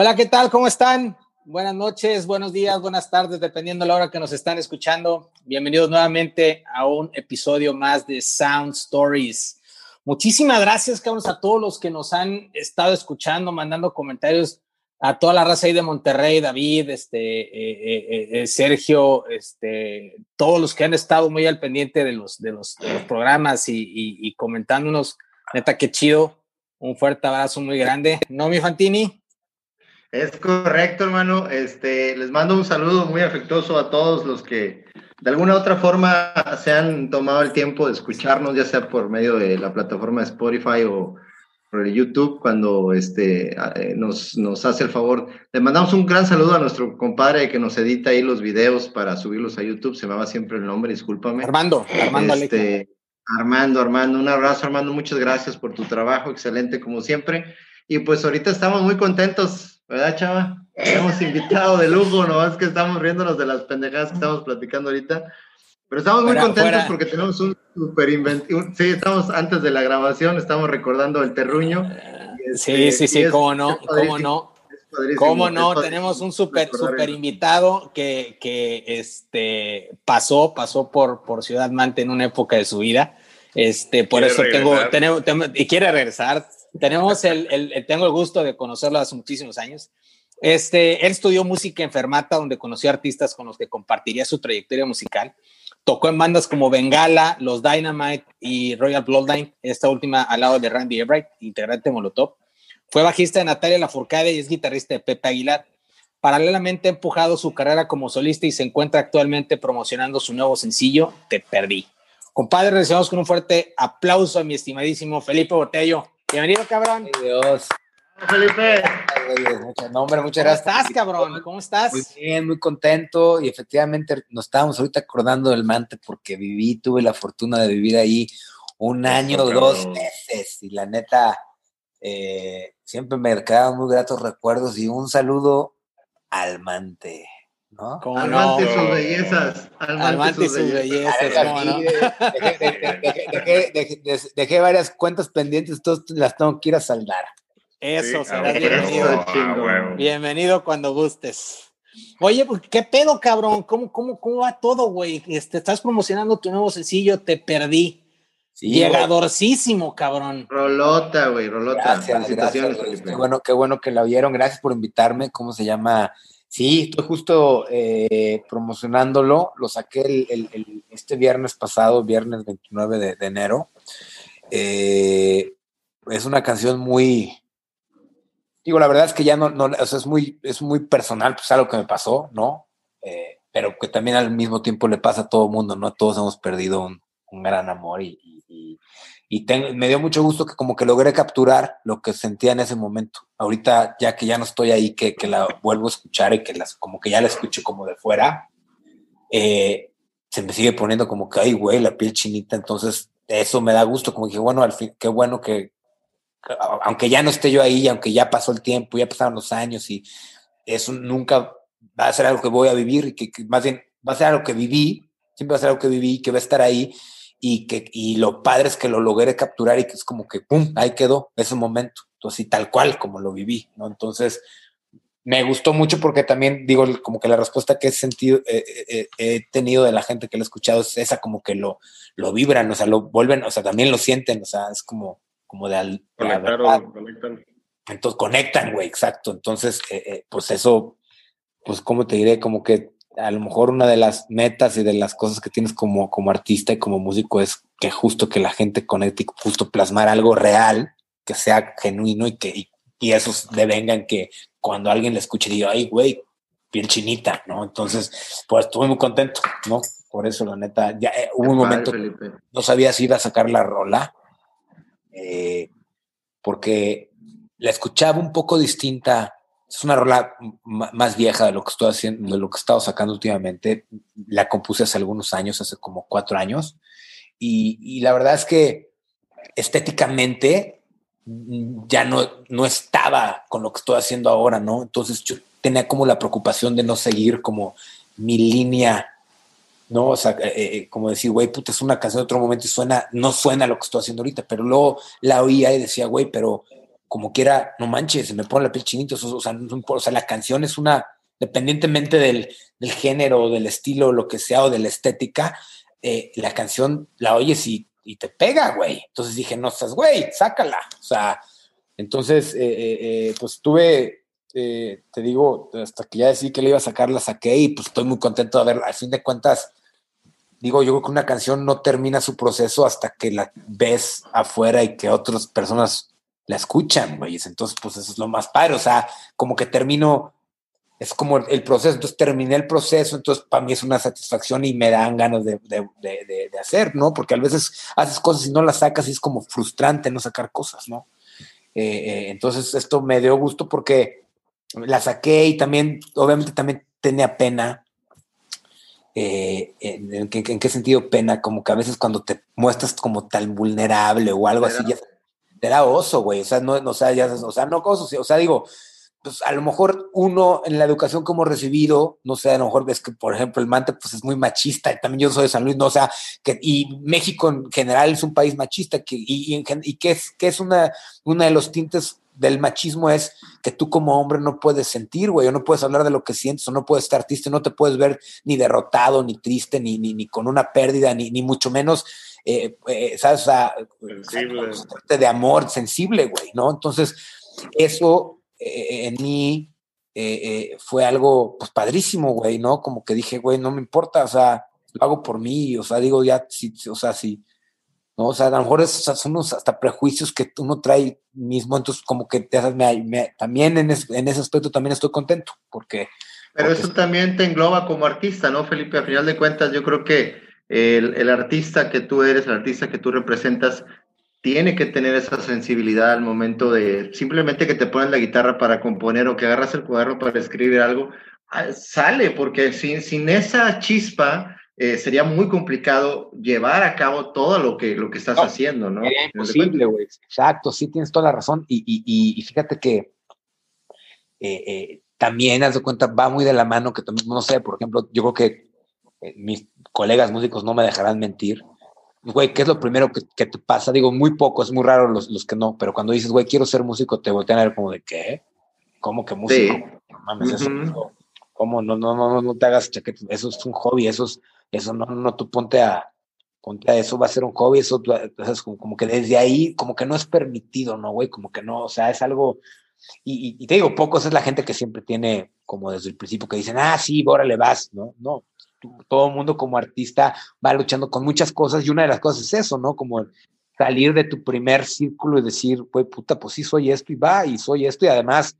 Hola, ¿qué tal? ¿Cómo están? Buenas noches, buenos días, buenas tardes, dependiendo de la hora que nos están escuchando. Bienvenidos nuevamente a un episodio más de Sound Stories. Muchísimas gracias, cabrones, a todos los que nos han estado escuchando, mandando comentarios a toda la raza ahí de Monterrey, David, este, eh, eh, eh, Sergio, este, todos los que han estado muy al pendiente de los, de los, programas y, y, comentándonos. Neta, qué chido. Un fuerte abrazo muy grande. ¿No, mi Fantini? Es correcto, hermano. Este, les mando un saludo muy afectuoso a todos los que de alguna u otra forma se han tomado el tiempo de escucharnos, ya sea por medio de la plataforma Spotify o por el YouTube, cuando este, eh, nos, nos hace el favor. Le mandamos un gran saludo a nuestro compadre que nos edita ahí los videos para subirlos a YouTube. Se me va siempre el nombre, discúlpame. Armando, Armando este, Armando, Armando, un abrazo, Armando. Muchas gracias por tu trabajo, excelente como siempre. Y pues ahorita estamos muy contentos ¿Verdad, chava? Hemos invitado de lujo, nomás que estamos riéndonos de las pendejadas que estamos platicando ahorita. Pero estamos muy contentos porque tenemos un super inventivo. Sí, estamos antes de la grabación, estamos recordando el terruño. sí, sí, sí, cómo no, cómo no. ¿Cómo no? Tenemos un súper super invitado que, que este, pasó, pasó por, por Ciudad Mante en una época de su vida. Este, por eso tengo, tenemos, y quiere regresar. Tenemos el, el, tengo el gusto de conocerlo hace muchísimos años. Este, él estudió música en Fermata, donde conoció artistas con los que compartiría su trayectoria musical. Tocó en bandas como Bengala, Los Dynamite y Royal Bloodline, esta última al lado de Randy Everett, integrante de Molotov. Fue bajista de Natalia Lafourcade y es guitarrista de Pepe Aguilar. Paralelamente ha empujado su carrera como solista y se encuentra actualmente promocionando su nuevo sencillo, Te Perdí. Compadre, recibamos con un fuerte aplauso a mi estimadísimo Felipe Botello. Bienvenido, cabrón. Dios. Felipe. No, hombre, muchas gracias. ¿Cómo estás, cabrón? ¿Cómo estás? Muy bien, muy contento. Y efectivamente nos estábamos ahorita acordando del Mante porque viví, tuve la fortuna de vivir ahí un año, dos meses. Y la neta, eh, siempre me quedaban muy gratos recuerdos. Y un saludo al Mante. ¿No? Almante no? sus bellezas. Almante, sus, bellezas. Dejé varias cuentas pendientes, todas las tengo que ir a saldar. Eso, será bienvenido. Ah, bienvenido cuando gustes. Oye, pues, ¿qué pedo, cabrón? ¿Cómo, cómo, cómo va todo, güey? Este, estás promocionando tu nuevo sencillo, Te Perdí. Llegadorcísimo, cabrón. Rolota, güey, rolota. Gracias, Felicitaciones, Qué bueno, qué bueno que la vieron. Gracias por invitarme. ¿Cómo se llama? Sí, estoy justo eh, promocionándolo. Lo saqué el, este viernes pasado, viernes 29 de, enero. Eh, es una canción muy. Digo, la verdad es que ya no, no o sea, es muy, es muy personal, pues algo que me pasó, ¿no? Eh, pero que también al mismo tiempo le pasa a todo el mundo, ¿no? Todos hemos perdido un, gran amor y, y me dio mucho gusto que como que logré capturar lo que sentía en ese momento. Ahorita ya que ya no estoy ahí, que, que la vuelvo a escuchar y que las, como que ya la escucho como de fuera, eh, se me sigue poniendo como que, ay, güey, la piel chinita. Entonces, eso me da gusto, como que, bueno, al fin, qué bueno que, aunque ya no esté yo ahí, aunque ya pasó el tiempo, ya pasaron los años y eso nunca va a ser algo que voy a vivir y que, que más bien va a ser algo que viví, siempre va a ser algo que viví, que va a estar ahí y, que, y lo padre es que lo logré capturar y que es como que, ¡pum!, ahí quedó ese momento. Entonces, y tal cual como lo viví, ¿no? Entonces, me gustó mucho porque también digo, como que la respuesta que he sentido, eh, eh, eh, he tenido de la gente que lo ha escuchado es esa como que lo, lo vibran, o sea, lo vuelven, o sea, también lo sienten, o sea, es como, como de al... conectan. Entonces, conectan, güey, exacto. Entonces, pues eso, pues, ¿cómo te diré? Como que a lo mejor una de las metas y de las cosas que tienes como, como artista y como músico es que justo que la gente conecte y justo plasmar algo real, que sea genuino y que y, eso devenga que cuando alguien le escuche diga, ay, güey, piel chinita, ¿no? Entonces, pues estuve muy contento, ¿no? Por eso, la neta, ya eh, hubo un momento, no sabía si iba a sacar la rola, eh, porque la escuchaba un poco distinta es una rola más vieja de lo que estoy haciendo, de lo que he estado sacando últimamente. La compuse hace algunos años, hace como cuatro años. Y, la verdad es que estéticamente ya no, no estaba con lo que estoy haciendo ahora, ¿no? Entonces yo tenía como la preocupación de no seguir como mi línea, ¿no? O sea, eh, eh, como decir, güey, puta, es una canción de otro momento y suena, no suena lo que estoy haciendo ahorita, pero luego la oía y decía, güey, pero como quiera, no manches, se me pone la piel chinito, o sea, la canción es una, dependientemente del, del género, del estilo, lo que sea, o de la estética, eh, la canción la oyes y, te pega, güey. Entonces dije, no estás, güey, sácala. O sea, entonces, eh, pues tuve, te digo, hasta que ya decidí que le iba a sacar, la saqué y pues estoy muy contento de ver, al fin de cuentas, digo, yo creo que una canción no termina su proceso hasta que la ves afuera y que otras personas la escuchan, güey. Entonces, pues eso es lo más padre. O sea, como que termino, es como el proceso. Entonces terminé el proceso, entonces para mí es una satisfacción y me dan ganas de, hacer, ¿no? Porque a veces haces cosas y no las sacas y es como frustrante no sacar cosas, ¿no? Eh, eh, entonces esto me dio gusto porque la saqué y también, obviamente también tenía pena eh, en, qué sentido pena? Como que a veces cuando te muestras como tan vulnerable o algo así, ya te da oso, güey. O sea, no, o sea, ya, o sea, no oso, o sea, digo, pues a lo mejor uno en la educación como recibido, no sé, a lo mejor ves que, por ejemplo, el Mante pues es muy machista, y también yo soy de San Luis, no, o sea, que, y México en general es un país machista, que, y, y, y que es, que es una, una de los tintes del machismo es que tú como hombre no puedes sentir, güey, o no puedes hablar de lo que sientes, o no puedes estar triste, no te puedes ver ni derrotado, ni triste, ni, ni, ni con una pérdida, ni, ni mucho menos, eh, eh, ¿sabes? De amor sensible, güey, ¿no? Entonces, eso eh, en mí fue algo, pues, padrísimo, güey, ¿no? Como que dije, güey, no me importa, o sea, lo hago por mí, o sea, digo, ya, si, o sea, si ¿no? O sea, a lo mejor son unos hasta prejuicios que uno trae mismo, entonces como que te, me, también en, en, ese aspecto también estoy contento, porque... Pero eso también te engloba como artista, ¿no, Felipe? A final de cuentas, yo creo que el, el, artista que tú eres, el artista que tú representas, tiene que tener esa sensibilidad al momento de simplemente que te pones la guitarra para componer o que agarras el cuaderno para escribir algo, ah, sale, porque sin, sin esa chispa, eh, sería muy complicado llevar a cabo todo lo que, lo que estás haciendo, ¿no? Sería imposible, güey. Exacto, sí tienes toda la razón. Y, y, y fíjate que eh, eh, también, haz de cuenta, va muy de la mano que también, no sé, por ejemplo, yo creo que mis colegas músicos no me dejarán mentir. Güey, ¿qué es lo primero que, que, te pasa? Digo, muy poco, es muy raro los, los que no, pero cuando dices, güey, quiero ser músico, te voltean a ver como de, ¿qué? ¿Cómo que músico? Sí. mames, eso, ¿cómo? No, no, no, no te hagas chaqueta, eso es un hobby, eso es eso no, no, tú ponte a, ponte a eso, va a ser un hobby, eso, es como, que desde ahí, como que no es permitido, ¿no, güey? Como que no, o sea, es algo, y, y, te digo, pocos es la gente que siempre tiene, como desde el principio, que dicen, ah, sí, órale, vas, ¿no? No, todo el mundo como artista va luchando con muchas cosas y una de las cosas es eso, ¿no? Como salir de tu primer círculo y decir, güey, puta, pues sí soy esto y va, y soy esto y además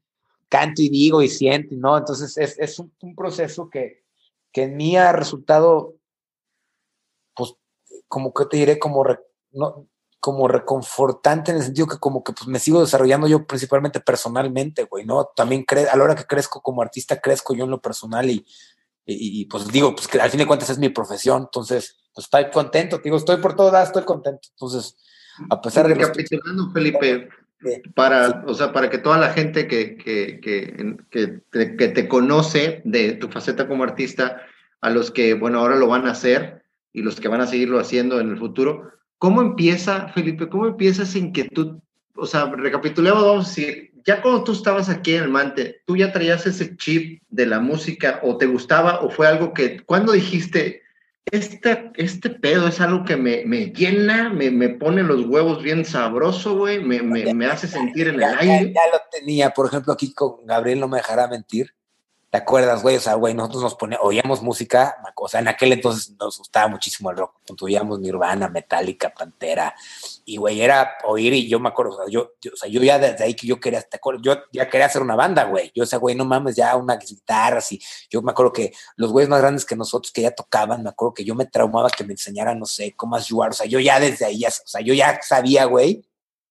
canto y digo y siento, ¿no? Entonces es, es un, un, proceso que, que en mí ha resultado como que te diré, como, no, como reconfortante en el sentido que como que pues me sigo desarrollando yo principalmente personalmente, güey, ¿no? También cre a la hora que crezco como artista, crezco yo en lo personal y, y, pues digo, pues que al fin de cuentas es mi profesión, entonces, pues estoy contento, digo, estoy por todas, estoy contento, entonces, a pesar de... Recapitulando, Felipe, para, o sea, para que toda la gente que, que, que, que, te, que te conoce de tu faceta como artista, a los que, bueno, ahora lo van a hacer, y los que van a seguirlo haciendo en el futuro. ¿Cómo empieza, Felipe? ¿Cómo empieza esa inquietud? O sea, recapitulemos, vamos a decir, ya cuando tú estabas aquí en el Mante, ¿tú ya traías ese chip de la música o te gustaba o fue algo que, cuando dijiste, este, este pedo es algo que me, me llena, me, me, pone los huevos bien sabroso, güey, me, me, me, hace sentir en el aire? Ya, ya, lo tenía, por ejemplo, aquí con Gabriel no me dejará mentir. ¿Te acuerdas, güey? O sea, güey, nosotros nos poníamos, oíamos música, o sea, en aquel entonces nos gustaba muchísimo el rock, oíamos Nirvana, Metallica, Pantera, y güey, era oír y yo me acuerdo, o sea, yo, o sea, yo ya desde ahí que yo quería, ¿te? Yo ya quería hacer una banda, güey, yo, o güey, no mames, ya una guitarra, así, yo me acuerdo que los güeyes más grandes que nosotros que ya tocaban, me acuerdo que yo me traumaba que me enseñaran, no sé, cómo ayudar, o sea, yo ya desde ahí, o sea, yo ya sabía, güey,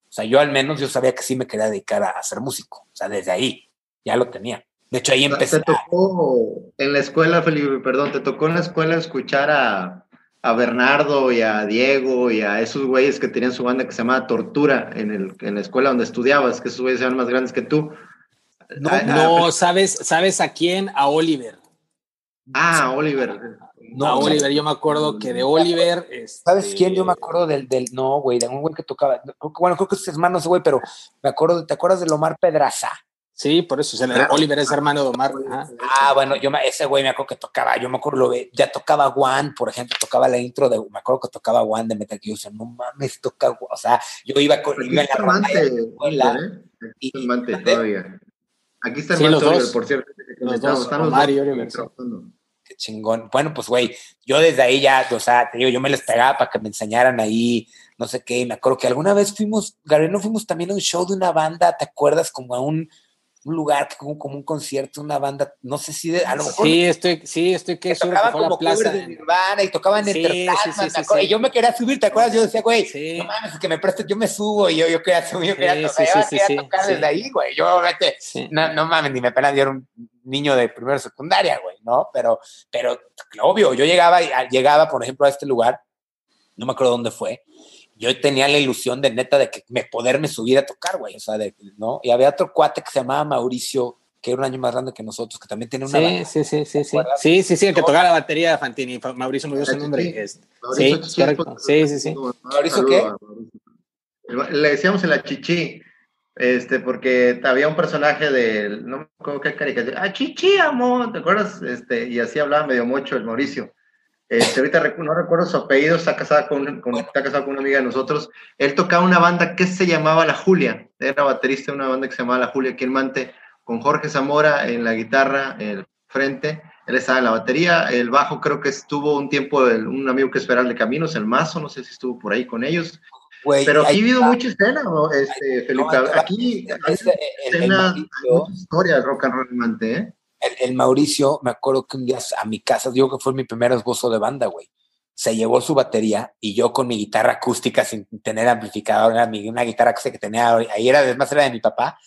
o sea, yo al menos yo sabía que sí me quería dedicar a, a ser músico, o sea, desde ahí, ya lo tenía. De hecho, ahí empecé. Te tocó en la escuela, Felipe, perdón, te tocó en la escuela escuchar a, a Bernardo y a Diego y a esos güeyes que tenían su banda que se llamaba Tortura en, el, en la escuela donde estudiabas, que esos güeyes eran más grandes que tú. No, no, ¿sabes, ¿sabes a quién? A Oliver. Ah, Oliver. No, Oliver, yo me acuerdo que de Oliver. ¿Sabes quién? Yo me este acuerdo del, del no, güey, de un güey que tocaba. Bueno, creo que es hermano ese güey, pero me acuerdo, ¿te acuerdas de Omar Pedraza? Sí, por eso, Oliver es hermano de Omar. Ah, bueno, yo ese güey me acuerdo que tocaba, yo me acuerdo, ya tocaba Juan, por ejemplo, tocaba la intro de, me acuerdo que tocaba Juan de Metal Gear, no mames, toca, o sea, yo iba con, iba en la ronda ¿eh? y, todavía. Aquí está el sí, por cierto. Los dos, Omar y Oliver. Qué chingón. Bueno, pues güey, yo desde ahí ya, o sea, te digo, yo me les pegaba para que me enseñaran ahí, no sé qué, y me acuerdo que alguna vez fuimos, Gabriel, no fuimos también a un show de una banda, ¿te acuerdas? Como a un un lugar como, como un concierto, una banda, no sé si de, a lo mejor. Sí, estoy, sí, estoy que, tocaban como la plaza. de Nirvana y tocaban sí, sí, y yo me quería subir, ¿te acuerdas? Yo decía, güey, no mames, que me prestes, yo me subo y yo, yo quería subir, yo quería tocar, yo quería tocar desde ahí, güey. Yo, vete, no, no mames, ni me pena, yo era un niño de primera secundaria, güey, ¿no? Pero, pero, obvio, yo llegaba, llegaba, por ejemplo, a este lugar, no me acuerdo dónde fue, yo tenía la ilusión de neta de que me poderme subir a tocar, güey, o sea, de, ¿no? Y había otro cuate que se llamaba Mauricio, que era un año más grande que nosotros, que también tiene una sí, Sí, sí, sí, sí. Sí, sí, sí, el que tocaba la batería de Fantini, Mauricio me dio su nombre. Sí, correcto. Sí, sí, sí. ¿Mauricio qué? Le decíamos en la chichi, este, porque había un personaje de, no me acuerdo qué caricatura, ah, chichi, amor, ¿te acuerdas? Este, y así hablaba medio mucho el Mauricio. Este, ahorita no recuerdo su apellido, está casado con, está casado con una amiga de nosotros. Él tocaba una banda que se llamaba La Julia, era baterista de una banda que se llamaba La Julia aquí en Mante, con Jorge Zamora en la guitarra, el frente, él estaba en la batería, el bajo creo que estuvo un tiempo un amigo que esperaba de Caminos, el Mazo, no sé si estuvo por ahí con ellos. pero aquí ha habido mucha escena, este, Felipe. aquí hay escena, historia de rock and roll en Mante, ¿eh? El, Mauricio, me acuerdo que un día a mi casa, digo que fue mi primer esbozo de banda, güey. Se llevó su batería y yo con mi guitarra acústica sin tener amplificador, era una guitarra que tenía ahí, era además era de mi papá,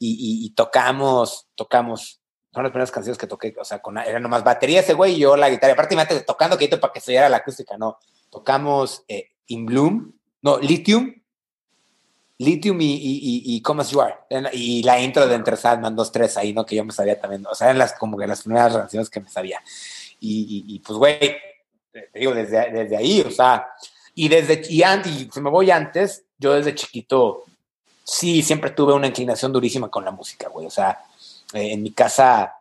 y, tocamos, tocamos, son las primeras canciones que toqué, o sea, con, era nomás batería ese güey y yo la guitarra, prácticamente tocando que para que oyera la acústica, no. Tocamos eh, In Bloom, no, Lithium, Lithium y, y, y, Come As You Are. Y la intro de Enter Sandman 2-3 ahí, ¿no? Que yo me sabía también. O sea, eran las, como que las primeras canciones que me sabía. Y, pues, güey, te digo, desde, desde ahí, o sea, y desde, y antes, y si me voy antes, yo desde chiquito, sí, siempre tuve una inclinación durísima con la música, güey. O sea, eh, en mi casa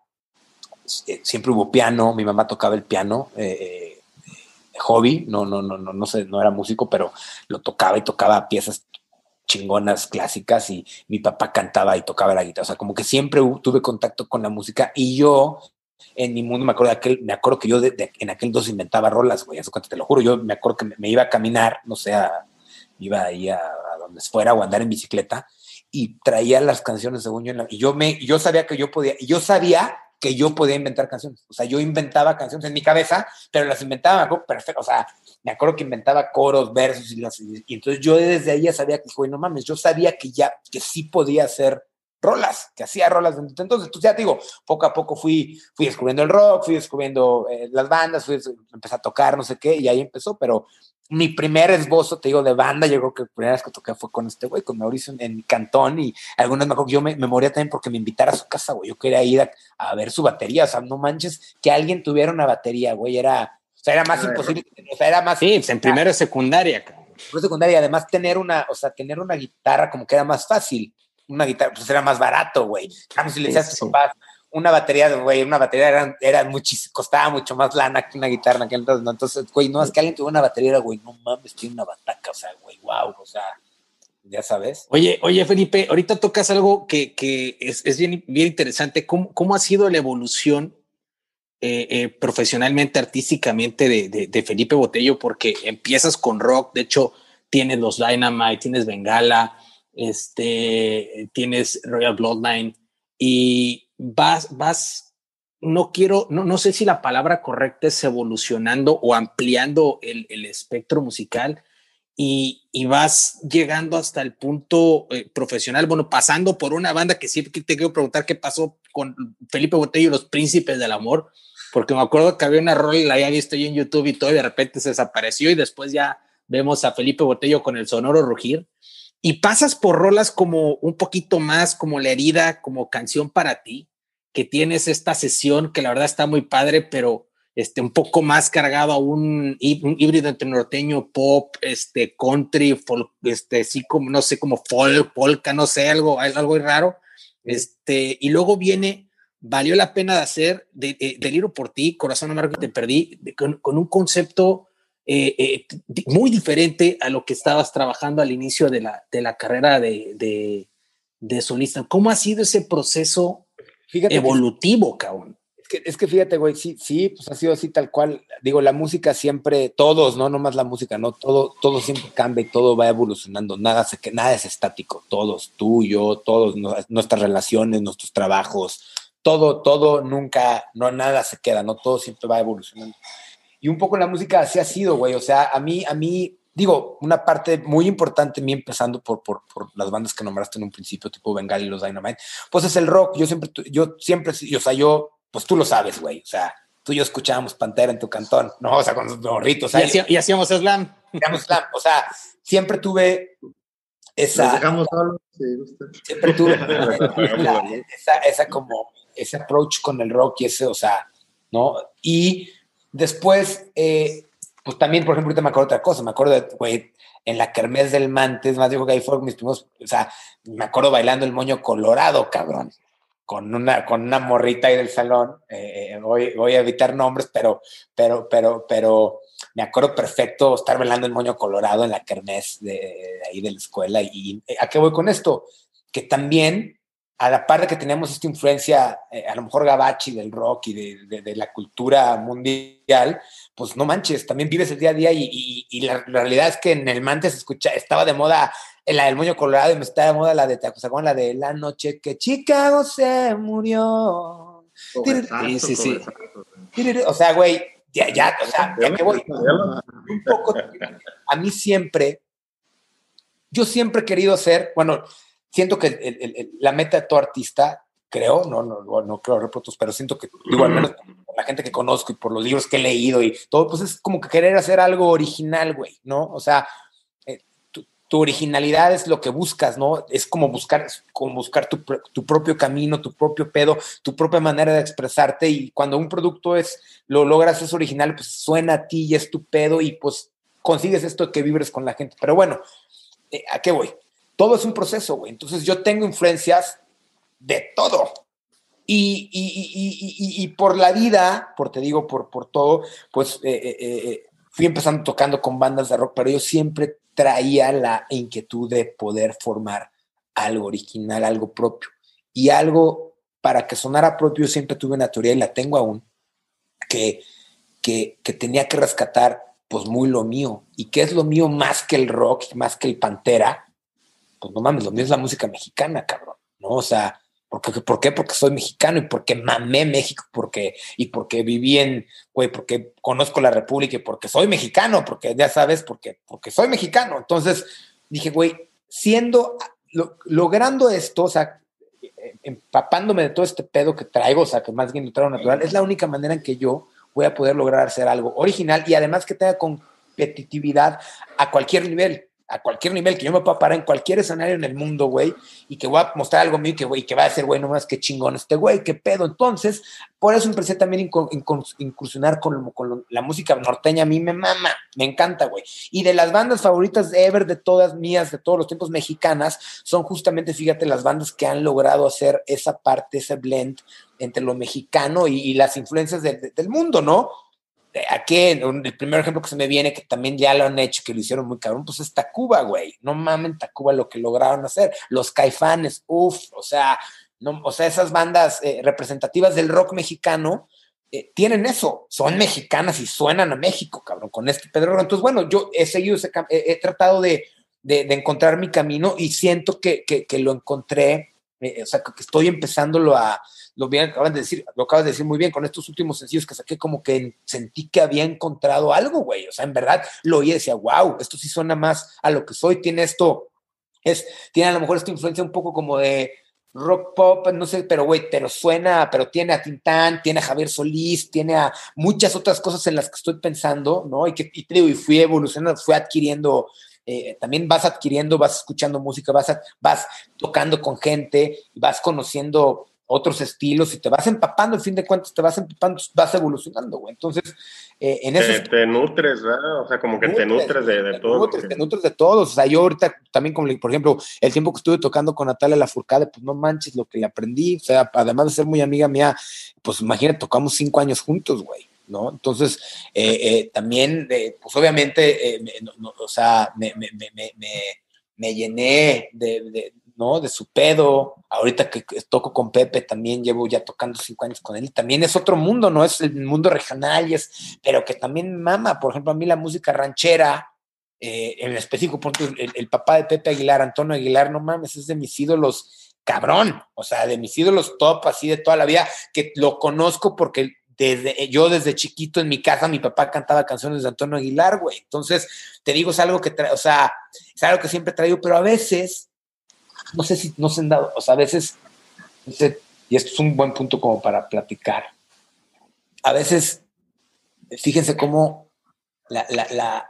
eh, siempre hubo piano, mi mamá tocaba el piano, eh, hobby, no, no, no, no, no sé, no era músico, pero lo tocaba y tocaba piezas chingonas clásicas y mi papá cantaba y tocaba la guitarra. O sea, como que siempre tuve contacto con la música y yo en mi mundo me acuerdo de aquel, me acuerdo que yo en aquel dos inventaba rolas, güey, eso te lo juro, yo me acuerdo que me, iba a caminar, no sé, iba ahí a, donde fuera o andar en bicicleta y traía las canciones según yo y yo me yo sabía que yo podía y yo sabía que yo podía inventar canciones, o sea, yo inventaba canciones en mi cabeza, pero las inventaba, me acuerdo, perfecto, o sea, me acuerdo que inventaba coros, versos y, las, y entonces yo desde ahí ya sabía que, güey, no mames, yo sabía que ya, que sí podía hacer rolas, que hacía rolas. Entonces, pues ya digo, poco a poco fui, fui descubriendo el rock, fui descubriendo eh, las bandas, fui, empecé a tocar, no sé qué, y ahí empezó, pero mi primer esbozo, te digo, de banda, yo creo que la primera vez que toqué fue con este güey, con Mauricio en, mi cantón, y algunas me acuerdo que yo me, me, moría también porque me invitara a su casa, güey, yo quería ir a, a, ver su batería, o sea, no manches, que alguien tuviera una batería, güey, era, sea, era más imposible, o sea, era más... Sí, pues, en primero secundaria. Primero secundaria, además tener una, o sea, tener una guitarra como que era más fácil. Una guitarra, pues era más barato, güey. Claro, si le decías a una batería, güey, una batería era, era muchísimo, costaba mucho más lana que una guitarra en entonces, ¿no? Entonces, güey, no, es que alguien tuvo una batería, güey, no mames, tiene una bataca, o sea, güey, wow, o sea, ya sabes. Oye, oye, Felipe, ahorita tocas algo que, que es, es bien, bien interesante. ¿Cómo, ¿Cómo ha sido la evolución eh, eh, profesionalmente, artísticamente de, Felipe Botello, porque empiezas con rock, de hecho tienes los Dynamite, tienes Bengala, este, tienes Royal Bloodline y vas, vas, no quiero, no, no sé si la palabra correcta es evolucionando o ampliando el, espectro musical, y, vas llegando hasta el punto eh, profesional, bueno, pasando por una banda que siempre te quiero preguntar qué pasó con Felipe Botello y los Príncipes del Amor, porque me acuerdo que había una rol, la había visto yo en YouTube y todo, y de repente se desapareció y después ya vemos a Felipe Botello con el sonoro rugir. Y pasas por rolas como un poquito más como La herida, como canción para ti, que tienes esta sesión que la verdad está muy padre, pero este, un poco más cargado a un, híbrido entre norteño, pop, este, country, folk, este, sí, como, no sé, como folk, polka, no sé, algo, algo raro. Este, y luego viene, valió la pena de hacer, de, de, por ti, Corazón Amargo que te perdí, con, con, un concepto eh, eh, muy diferente a lo que estabas trabajando al inicio de la, de la carrera de, de, de solista. ¿Cómo ha sido ese proceso evolutivo, cabrón? Es que, es que fíjate, güey, sí, sí, pues ha sido así tal cual. Digo, la música siempre, todos, no, no más la música, no, todo, todo siempre cambia y todo va evolucionando. Nada, se, nada es estático. Todos, tú, yo, todos, nuestras relaciones, nuestros trabajos, todo, todo nunca, no, nada se queda, no, todo siempre va evolucionando. Y un poco la música así ha sido, güey. O sea, a mí, a mí, digo, una parte muy importante, mí empezando por, por, por, las bandas que nombraste en un principio, tipo Bengal y los Dynamite, pues es el rock. Yo siempre, yo siempre, o sea, yo, pues tú lo sabes, güey. O sea, tú y yo escuchábamos Pantera en tu cantón, ¿no? O sea, con los gorritos. Y, y, hacíamos slam. Hacíamos slam. O sea, siempre tuve esa. dejamos solos. siempre tuve esa, esa, como, ese approach con el rock y ese, o sea, ¿no? Y Después, eh, pues también, por ejemplo, ahorita me acuerdo de otra cosa, me acuerdo de, güey, en la kermés del Mantes, más digo que ahí fueron mis primos, o sea, me acuerdo bailando el moño colorado, cabrón, con una, con una morrita ahí del salón, eh, eh, voy, voy, a evitar nombres, pero, pero, pero, pero me acuerdo perfecto estar bailando el moño colorado en la kermés de, ahí de la escuela. ¿Y a qué voy con esto? Que también a la par de que tenemos esta influencia, eh, a lo mejor gabachi del rock y de, la cultura mundial, pues no manches, también vives el día a día y, la, realidad es que en el Mantes escucha, estaba de moda la del moño colorado y me estaba de moda la de con la de la noche que Chicago se murió. Sí, sí, sí. O sea, güey, ya, ya, o sea, ya que voy. Un poco, a mí siempre, yo siempre he querido ser, bueno, siento que la meta de todo artista, creo, no, no, no, creo reprotos, pero siento que, digo, al menos por la gente que conozco y por los libros que he leído y todo, pues es como que querer hacer algo original, güey, ¿no? O sea, eh, tu, originalidad es lo que buscas, ¿no? Es como buscar, como buscar tu, tu, propio camino, tu propio pedo, tu propia manera de expresarte y cuando un producto es, lo logras, es original, pues suena a ti y es tu pedo y pues consigues esto que vibres con la gente. Pero bueno, eh, ¿a qué voy? Todo es un proceso, güey. Entonces yo tengo influencias de todo. Y, y, y, por la vida, por te digo, por, por todo, pues eh, eh, eh, fui empezando tocando con bandas de rock, pero yo siempre traía la inquietud de poder formar algo original, algo propio. Y algo para que sonara propio, siempre tuve una teoría y la tengo aún, que, que, que tenía que rescatar pues muy lo mío. ¿Y qué es lo mío más que el rock, más que el Pantera? Pues no mames, lo mío es la música mexicana, cabrón, ¿no? O sea, ¿por qué? ¿Por qué? Porque soy mexicano y porque mamé México, porque, y porque viví en, güey, porque conozco la República y porque soy mexicano, porque ya sabes, porque, porque soy mexicano. Entonces dije, güey, siendo, logrando esto, o sea, empapándome de todo este pedo que traigo, o sea, que más bien lo traigo natural, es la única manera en que yo voy a poder lograr hacer algo original y además que tenga competitividad a cualquier nivel a cualquier nivel, que yo me pueda parar en cualquier escenario en el mundo, güey, y que voy a mostrar algo mío que, güey, que va a ser, güey, no más que chingón este güey, qué pedo. Entonces, por eso empecé también a incursionar con, la música norteña. A mí me mama, me encanta, güey. Y de las bandas favoritas de ever, de todas mías, de todos los tiempos mexicanas, son justamente, fíjate, las bandas que han logrado hacer esa parte, ese blend entre lo mexicano y, las influencias del mundo, ¿no? Aquí el primer ejemplo que se me viene, que también ya lo han hecho, que lo hicieron muy cabrón, pues es Tacuba, güey. No mamen Tacuba lo que lograron hacer. Los caifanes, uff, o sea, no, o sea, esas bandas eh, representativas del rock mexicano eh, tienen eso, son mexicanas y suenan a México, cabrón, con este Pedro. Entonces, bueno, yo he seguido, he, tratado de, encontrar mi camino y siento que, que lo encontré, eh, o sea, que estoy empezándolo a, lo bien acaban de decir, lo acabas de decir muy bien, con estos últimos sencillos que saqué, como que sentí que había encontrado algo, güey. O sea, en verdad lo oí y decía, wow, esto sí suena más a lo que soy, tiene esto, es, tiene a lo mejor esta influencia un poco como de rock pop, no sé, pero güey, pero suena, pero tiene a Tintán, tiene a Javier Solís, tiene a muchas otras cosas en las que estoy pensando, ¿no? Y que y y fui evolucionando, fui adquiriendo eh, también vas adquiriendo, vas escuchando música, vas, vas tocando con gente, vas conociendo otros estilos y te vas empapando, al fin de cuentas te vas empapando, vas evolucionando, güey. Entonces, eh, en eso... Te, nutres, ¿verdad? O sea, como que te nutres de, de todo. te nutres de todos. O sea, yo ahorita también, como por ejemplo, el tiempo que estuve tocando con Natalia Lafourcade, pues no manches lo que le aprendí. O sea, además de ser muy amiga mía, pues imagínate, tocamos cinco años juntos, güey. ¿No? Entonces, eh, eh, también, pues obviamente, o sea, me, me, me, me llené de, ¿no? De su pedo. Ahorita que toco con Pepe, también llevo ya tocando cinco años con él. También es otro mundo, ¿no? Es el mundo regional, y es, pero que también mama. Por ejemplo, a mí la música ranchera, eh, en específico, el, el, papá de Pepe Aguilar, Antonio Aguilar, no mames, es de mis ídolos, cabrón. O sea, de mis ídolos top, así de toda la vida, que lo conozco porque desde, yo desde chiquito en mi casa, mi papá cantaba canciones de Antonio Aguilar, güey. Entonces, te digo, es algo que, o sea, es algo que siempre he traído, pero a veces no sé si no se han dado, o sea, a veces, y esto es un buen punto como para platicar, a veces, fíjense cómo la,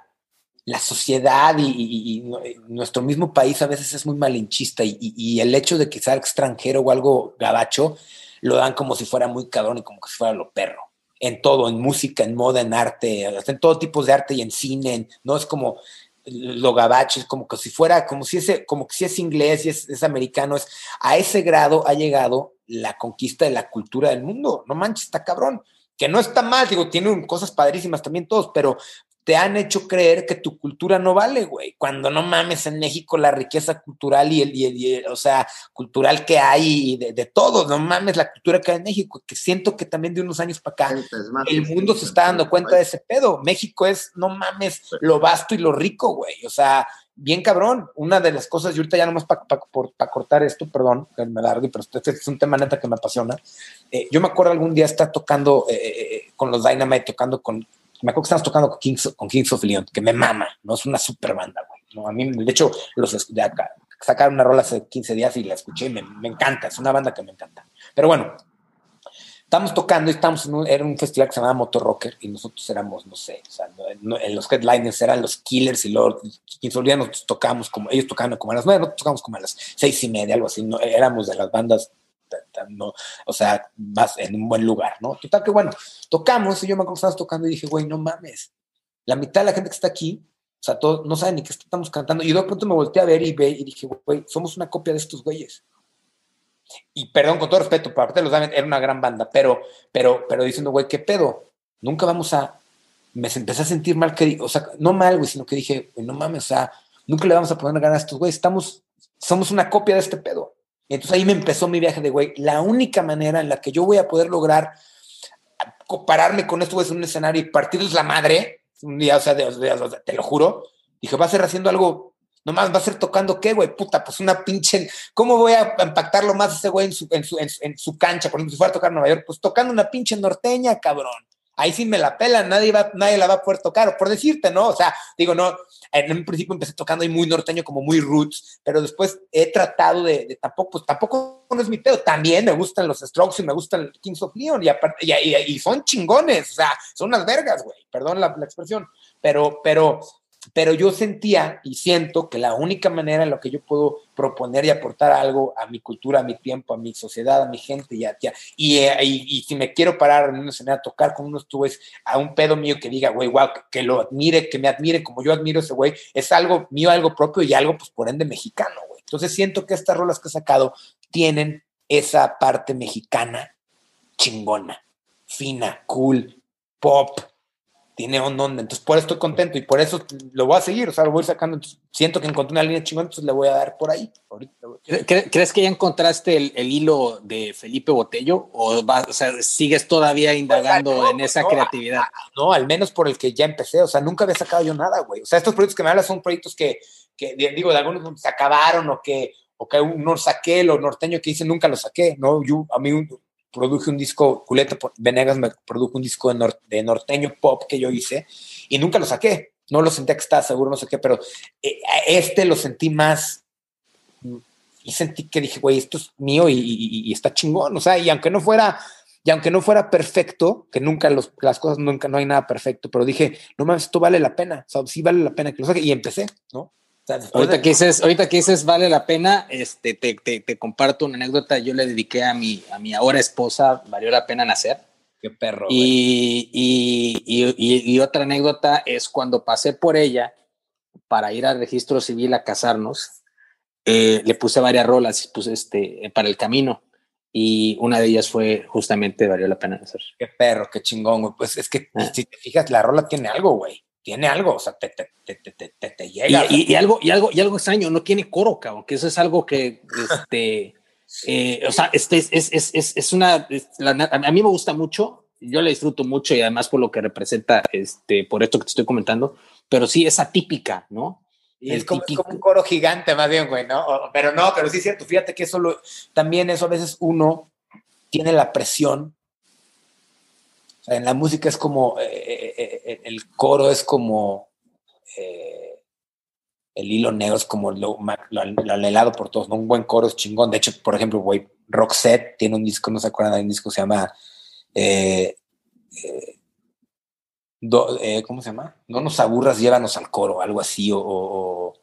sociedad y, nuestro mismo país a veces es muy malinchista y, el hecho de que sea extranjero o algo gabacho, lo dan como si fuera muy cabrón y como si fuera lo perro. En todo, en música, en moda, en arte, en todo tipo de arte y en cine, no es como, lo gabacho, como que si fuera, como si ese, como que si es inglés y es, americano, es a ese grado ha llegado la conquista de la cultura del mundo. No manches, está cabrón. Que no está mal, digo, tiene cosas padrísimas también todos, pero te han hecho creer que tu cultura no vale, güey. Cuando no mames en México la riqueza cultural y el, y o sea, cultural que hay de, de todo, no mames la cultura que hay en México, que siento que también de unos años para acá el mundo se está dando cuenta de ese pedo. México es, no mames, lo vasto y lo rico, güey. O sea, bien cabrón. Una de las cosas, y ahorita ya nomás para cortar esto, perdón, que me largue, pero este es un tema neta que me apasiona. Eh, yo me acuerdo algún día estar tocando eh, eh, con los Dynamite, tocando con me acuerdo que estábamos tocando con Kings, con Kings of Leon, que me mama, ¿no? Es una super banda, güey. ¿no? A mí, de hecho, los de acá, sacaron una rola hace 15 días y la escuché y me, me, encanta, es una banda que me encanta. Pero bueno, estamos tocando y estamos en un, era un festival que se llamaba Motor Rocker y nosotros éramos, no sé, o sea, en los headliners eran los Killers y los Kings of Leon, nosotros tocábamos como, ellos tocaban como a las nueve, nosotros tocábamos como a las seis y media, algo así, no, éramos de las bandas no, o sea, más en un buen lugar, ¿no? Total que bueno, tocamos y yo me acuerdo que estábamos tocando y dije, güey, no mames, la mitad de la gente que está aquí, o sea, todos no saben ni qué estamos cantando. Y de pronto me volteé a ver y ve y dije, güey, somos una copia de estos güeyes. Y perdón, con todo respeto, para parte los saben, era una gran banda, pero, pero, pero diciendo, güey, ¿qué pedo? Nunca vamos a. Me empecé a sentir mal, que, o sea, no mal, güey, sino que dije, no mames, o sea, nunca le vamos a poner ganas a estos güeyes, estamos, somos una copia de este pedo. Y entonces ahí me empezó mi viaje de, güey, la única manera en la que yo voy a poder lograr compararme con esto es un escenario y partirles la madre, un día, o sea, te lo juro, dije, va a ser haciendo algo, nomás va a ser tocando qué, güey, puta, pues una pinche, ¿cómo voy a impactarlo más ese güey en su, en su, en, su cancha? Por ejemplo, si fuera a tocar en Nueva York, pues tocando una pinche norteña, cabrón ahí sí me la pela, nadie, va, nadie la va a poder tocar, por decirte, ¿no? O sea, digo, no, en un principio empecé tocando ahí muy norteño, como muy roots, pero después he tratado de, tampoco, pues tampoco no es mi pedo, también me gustan los Strokes y me gustan Kings of Leon, y, aparte, y, son chingones, o sea, son unas vergas, güey, perdón la, la expresión, pero, pero pero yo sentía y siento que la única manera en la que yo puedo proponer y aportar algo a mi cultura, a mi tiempo, a mi sociedad, a mi gente y, a, y, y, si me quiero parar en una escena a tocar con unos tubes a un pedo mío que diga, güey, wow, que, lo admire, que me admire como yo admiro ese güey, es algo mío, algo propio y algo, pues por ende, mexicano, güey. Entonces siento que estas rolas que he sacado tienen esa parte mexicana chingona, fina, cool, pop, tiene onda, entonces por eso estoy contento y por eso lo voy a seguir, o sea, lo voy sacando, siento que encontré una línea chingón, entonces le voy a dar por ahí. ¿Crees que ya encontraste el, hilo de Felipe Botello o, o sea, sigues todavía indagando en esa creatividad? no, al menos por el que ya empecé, o sea, nunca había sacado yo nada, güey. O sea, estos proyectos que me hablas son proyectos que, que digo, de algunos se acabaron o que, o que uno saqué, lo norteño que hice nunca lo saqué, ¿no? Yo, a mí produje un disco, Culeta Venegas me produjo un disco de, norteño pop que yo hice y nunca lo saqué. No lo sentía que estaba seguro, no sé qué, pero eh, este lo sentí más y sentí que dije, güey, esto es mío y, está chingón. O sea, y aunque no fuera, y aunque no fuera perfecto, que nunca los, las cosas nunca, no hay nada perfecto, pero dije, no mames, esto vale la pena. O sea, sí vale la pena que lo saque. Y empecé, ¿no? Ahorita, que dices, ahorita que dices vale la pena, este, te, te, te, comparto una anécdota. Yo le dediqué a mi, a mi ahora esposa, valió la pena nacer. Qué perro. Y, y, y, y, otra anécdota es cuando pasé por ella para ir al registro civil a casarnos, eh, le puse varias rolas puse este, para el camino. Y una de ellas fue justamente Valió la pena nacer. Qué perro, qué chingón, güey. Pues es que ah. si te fijas, la rola tiene algo, güey tiene algo, o sea, te, te, te, te llega. Y, y, algo, y, algo, y algo extraño, no tiene coro, cabrón, que eso es algo que, este, eh, o sea, este es, es, es, es una, a mí me gusta mucho, yo la disfruto mucho y además por lo que representa, este, por esto que te estoy comentando, pero sí es atípica, ¿no? Y es como, como, un coro gigante más bien, güey, ¿no? Pero no, pero sí es cierto, fíjate que eso lo, también eso a veces uno tiene la presión en la música es como, eh, eh, eh, el coro es como, el hilo negro es como lo, anhelado por todos, ¿no? Un buen coro es chingón. De hecho, por ejemplo, güey, Roxette tiene un disco, no se acuerdan, hay un disco se llama, ¿cómo se llama? No nos aburras, llévanos al coro, algo así, o,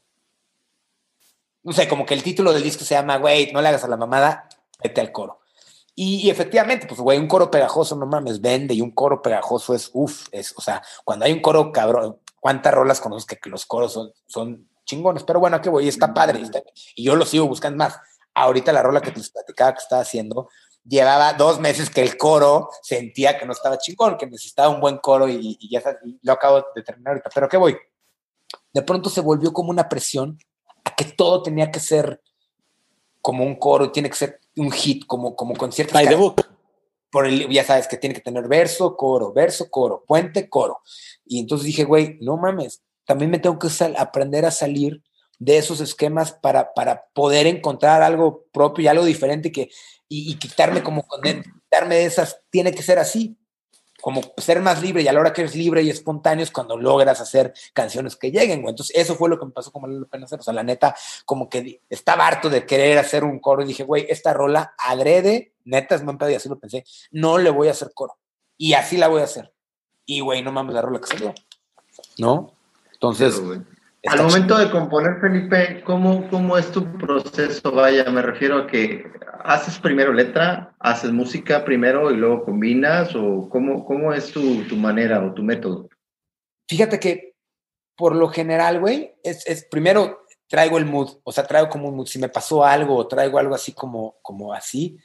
no sé, como que el título del disco se llama, güey, no le hagas a la mamada, vete al coro. Y, efectivamente, pues, güey, un coro pegajoso, no mames, vende, y un coro pegajoso es, uff, es, o sea, cuando hay un coro cabrón, ¿cuántas rolas conozco que, los coros son, son chingones? Pero bueno, qué voy, está padre, y yo lo sigo buscando más. Ahorita la rola que te platicaba que estaba haciendo, llevaba dos meses que el coro sentía que no estaba chingón, que necesitaba un buen coro y, ya lo acabo de terminar ahorita. Pero qué voy, de pronto se volvió como una presión a que todo tenía que ser como un coro, tiene que ser un hit, como, como con ciertas... By the book. Por el, ya sabes que tiene que tener verso, coro, verso, coro, puente, coro. Y entonces dije, güey, no mames, también me tengo que aprender a salir de esos esquemas para, para poder encontrar algo propio y algo diferente que, y, y quitarme como, quitarme de esas, tiene que ser así como ser más libre y a la hora que eres libre y espontáneo es cuando logras hacer canciones que lleguen, güey. Entonces, eso fue lo que me pasó como la pena hacer. O sea, la neta, como que estaba harto de querer hacer un coro y dije, güey, esta rola agrede, neta es buen pedo y así lo pensé, no le voy a hacer coro. Y así la voy a hacer. Y, güey, no mames la rola que salió. ¿No? Entonces, al momento de componer, Felipe, ¿cómo, ¿cómo es tu proceso? Vaya, me refiero a que haces primero letra, haces música primero y luego combinas, o cómo, cómo es tu, tu manera o tu método? Fíjate que por lo general, güey, es, es, primero traigo el mood, o sea, traigo como un mood, si me pasó algo o traigo algo así como, como así,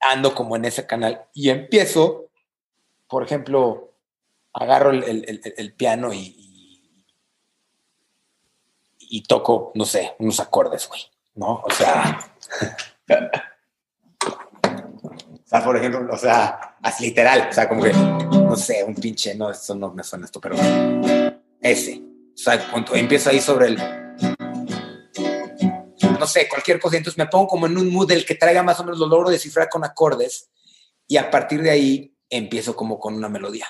ando como en ese canal y empiezo, por ejemplo, agarro el, el, el piano y, y toco, no sé, unos acordes, güey, ¿no? O sea, o sea, por ejemplo, o sea, así literal, o sea, como que, no sé, un pinche, no, eso no me suena esto, pero ese, o sea, cuando empiezo ahí sobre el, no sé, cualquier cosa, entonces me pongo como en un mood del que traiga más o menos, lo logro descifrar con acordes y a partir de ahí empiezo como con una melodía.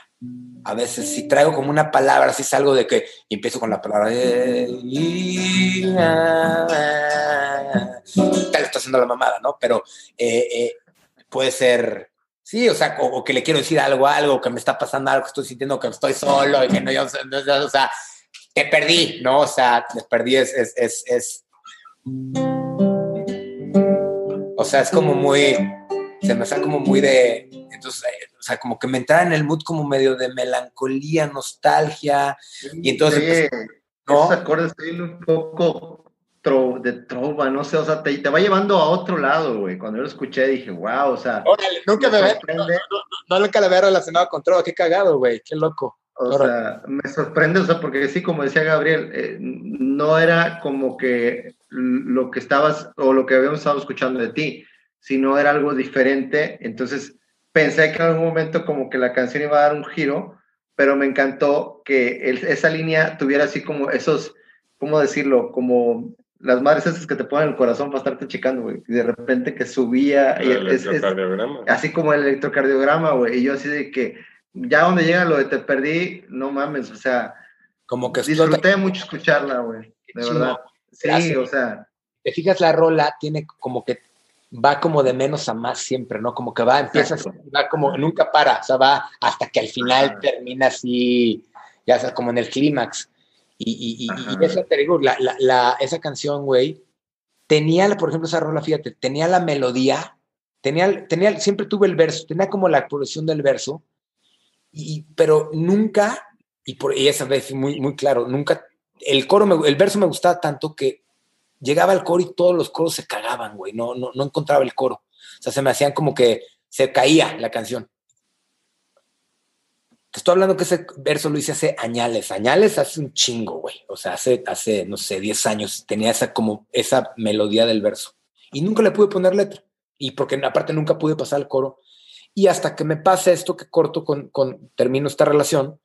A veces si traigo como una palabra, si salgo de que empiezo con la palabra tal está haciendo la mamada, ¿no? Pero eh, eh, puede ser, sí, o sea, o, que le quiero decir algo, algo, que me está pasando algo, que estoy sintiendo que estoy solo y que no, yo, o sea, te perdí, ¿no? O sea, te perdí es, es, es, es, o sea, es como muy, se me hace como muy de, entonces, eh, o sea, como que me entraba en el mood como medio de melancolía, nostalgia, y entonces... Sí, ¿no? Esos acordes un poco de trova, no sé, o sea, te, te, va llevando a otro lado, güey. Cuando yo lo escuché dije, wow, o sea... Órale, nunca me, me no, no, no, nunca la había relacionado con trova, qué cagado, güey, qué loco. O sea, me sorprende, o sea, porque sí, como decía Gabriel, eh, no era como que lo que estabas o lo que habíamos estado escuchando de ti, sino era algo diferente. Entonces, pensé que en algún momento como que la canción iba a dar un giro, pero me encantó que esa línea tuviera así como esos, ¿cómo decirlo? Como las madres esas que te ponen el corazón para estarte checando, güey. Y de repente que subía. El electrocardiograma. así como el electrocardiograma, güey. Y yo así de que ya donde llega lo de te perdí, no mames, o sea. Como que disfruté mucho escucharla, güey. De verdad. Sí, o sea. Te fijas, la rola tiene como que va como de menos a más siempre, ¿no? Como que va, empieza, va como, nunca para, o sea, va hasta que al final termina así, ya sea como en el clímax. Y, esa, te digo, esa canción, güey, tenía, por ejemplo, esa rola, fíjate, tenía la melodía, tenía, tenía, siempre tuve el verso, tenía como la progresión del verso, y, pero nunca, y, por, y esa vez muy, muy claro, nunca, el coro, el verso me gustaba tanto que llegaba al coro y todos los coros se cagaban, güey, no, no, no encontraba el coro. O sea, se me hacían como que se caía la canción. Te estoy hablando que ese verso lo hice hace añales, añales hace un chingo, güey. O sea, hace, hace, no sé, 10 años tenía esa como esa melodía del verso. Y nunca le pude poner letra. Y porque aparte nunca pude pasar el coro. Y hasta que me pasa esto que corto con, con termino esta relación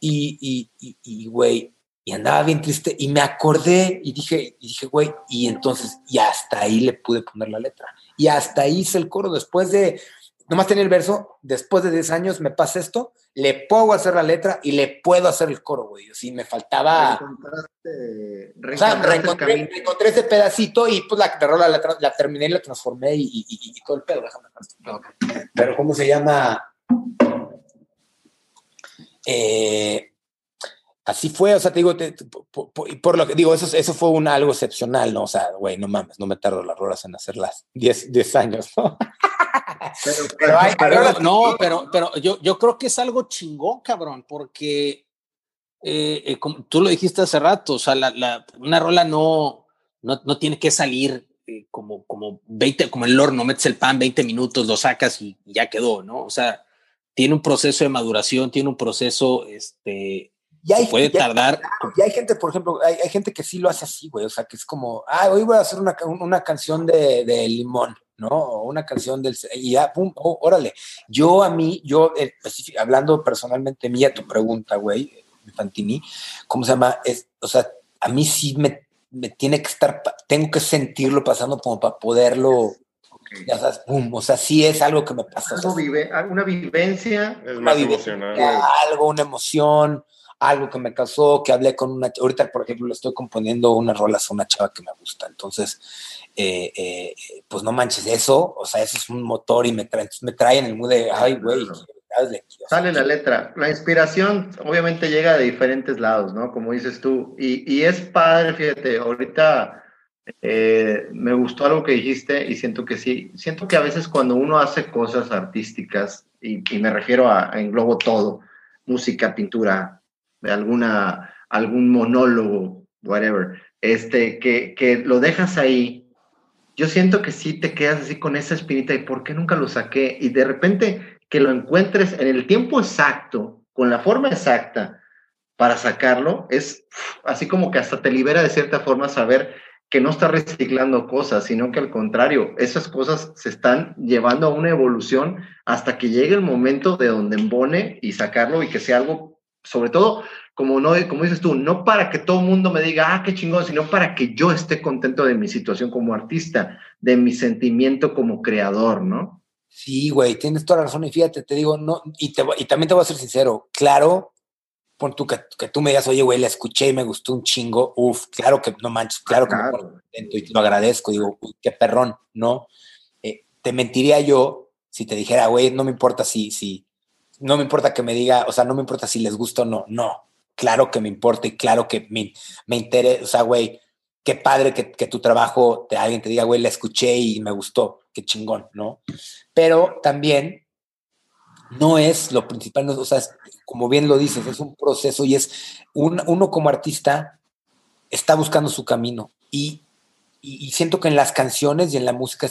y, y, y, güey, y andaba bien triste y me acordé y dije, y dije, güey, y entonces, y hasta ahí le pude poner la letra. Y hasta ahí hice el coro. Después de, nomás tenía el verso, después de 10 años me pasa esto, le puedo hacer la letra y le puedo hacer el coro, güey. Sí, me faltaba. o sea, reencontré, ese pedacito y pues la, la, la, la terminé y la transformé y, todo el pedo, déjame. Pero, ¿cómo se llama? Eh, así fue, o sea, te digo, por, lo que digo, eso, eso fue un algo excepcional, ¿no? O sea, güey, no mames, no me tardo las rolas en hacerlas 10 años, ¿no? Pero, no, pero, pero yo, yo creo que es algo chingón, cabrón, porque eh, eh, como tú lo dijiste hace rato, o sea, la, una rola no, no, no tiene que salir eh, como, como 20, como el horno, metes el pan 20 minutos, lo sacas y ya quedó, ¿no? O sea, tiene un proceso de maduración, tiene un proceso, este, y hay, puede tardar. Y hay gente, por ejemplo, hay, hay, gente que sí lo hace así, güey, o sea, que es como, ah, hoy voy a hacer una, una canción de, de limón ¿no? Una canción del... Y ya, pum, oh, órale. Yo a mí, yo, eh, hablando personalmente mía, tu pregunta, güey, Fantini, ¿cómo se llama? Es, o sea, a mí sí me, me tiene que estar, tengo que sentirlo pasando como para poderlo... Ya sabes, pum, o sea, sí es algo que me pasa. Algo vive, una vivencia. Es más emocional. Algo, una emoción, algo que me causó, que hablé con una, ahorita por ejemplo le estoy componiendo unas rolas a una chava que me gusta, entonces eh, eh, pues no manches eso, o sea, eso es un motor y me trae, me trae en el mood de, ay, güey, Sale la letra. La inspiración obviamente llega de diferentes lados, ¿no? Como dices tú. Y, y es padre, fíjate, ahorita eh, me gustó algo que dijiste y siento que sí. Siento que a veces cuando uno hace cosas artísticas, y, y me refiero a, a, englobo todo, música, pintura, alguna, algún monólogo, whatever, este, que, que lo dejas ahí. Yo siento que sí te quedas así con esa espinita y por qué nunca lo saqué y de repente que lo encuentres en el tiempo exacto, con la forma exacta para sacarlo, es así como que hasta te libera de cierta forma saber que no estás reciclando cosas, sino que al contrario, esas cosas se están llevando a una evolución hasta que llegue el momento de donde embone y sacarlo y que sea algo, sobre todo, como, no, como dices tú, no para que todo el mundo me diga, ah, qué chingón, sino para que yo esté contento de mi situación como artista, de mi sentimiento como creador, ¿no? Sí, güey, tienes toda la razón. Y fíjate, te digo, no, y, te, y también te voy a ser sincero, claro, pon tú que, que tú me digas, oye, güey, la escuché y me gustó un chingo, uf, claro que no manches, claro, que me contento y te lo agradezco, digo, uy, qué perrón, ¿no? Eh, te mentiría yo si te dijera, güey, no me importa si, si, no me importa que me diga, o sea, no me importa si les gusta o no, no, claro que me importa y claro que me, me interesa, o sea, güey, qué padre que, que, tu trabajo, te, alguien te diga, güey, la escuché y me gustó, qué chingón, ¿no? Pero también no es lo principal, o sea, como bien lo dices, es un proceso y es un, uno como artista está buscando su camino y, y, y, siento que en las canciones y en la música,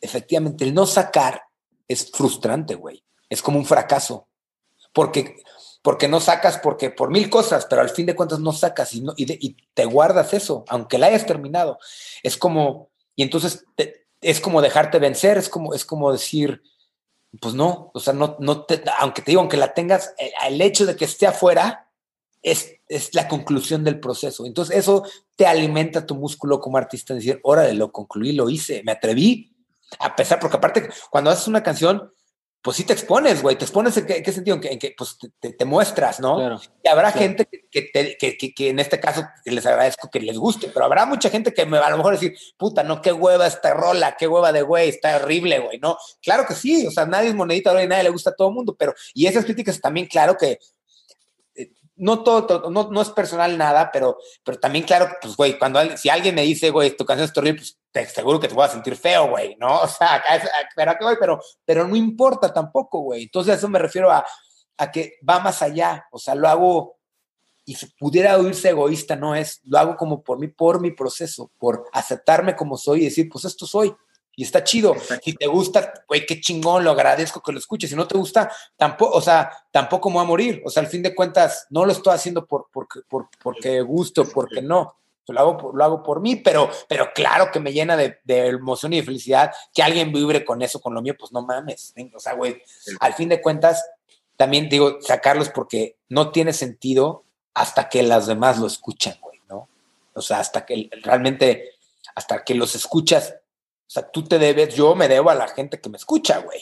efectivamente, el no sacar es frustrante, güey, es como un fracaso, porque porque no sacas porque por mil cosas, pero al fin de cuentas no sacas y, no, y, te guardas eso, aunque la hayas terminado. Es como, y entonces es como dejarte vencer, es como, es como decir, pues no, o sea, no, no aunque te digo, aunque la tengas, el, el hecho de que esté afuera es, es, la conclusión del proceso. Entonces eso te alimenta tu músculo como artista, decir, órale, lo concluí, lo hice, me atreví, a pesar, porque aparte, cuando haces una canción, pues sí te expones, güey, te expones en qué, sentido, en que, pues te, te, muestras, ¿no? Claro, y habrá gente que, te, que, que, en este caso les agradezco que les guste, pero habrá mucha gente que me va a lo mejor decir, puta, no, qué hueva esta rola, qué hueva de güey, está horrible, güey, ¿no? Claro que sí, o sea, nadie es monedita y nadie le gusta a todo el mundo, pero, y esas críticas también, claro que no todo, no, no, es personal nada, pero, pero también, claro, pues, güey, cuando si alguien me dice, güey, tu canción es terrible, pues te seguro que te voy a sentir feo, güey, ¿no? O sea, pero, pero, pero no importa tampoco, güey. Entonces, eso me refiero a, a que va más allá, o sea, lo hago y si pudiera oírse egoísta, no es, lo hago como por mí, por mi proceso, por aceptarme como soy y decir, pues esto soy, y está chido. Si te gusta, güey, qué chingón, lo agradezco que lo escuches. Si no te gusta, tampoco, o sea, tampoco me voy a morir. O sea, al fin de cuentas, no lo estoy haciendo por, porque, por, porque gusto, porque no. Lo hago, por, lo hago por mí, pero, pero claro que me llena de, de, emoción y de felicidad que alguien vibre con eso, con lo mío, pues no mames. O sea, güey, al fin de cuentas, también digo, sacarlos porque no tiene sentido hasta que las demás lo escuchan, güey, ¿no? O sea, hasta que realmente, hasta que los escuchas o sea, tú te debes, yo me debo a la gente que me escucha, güey.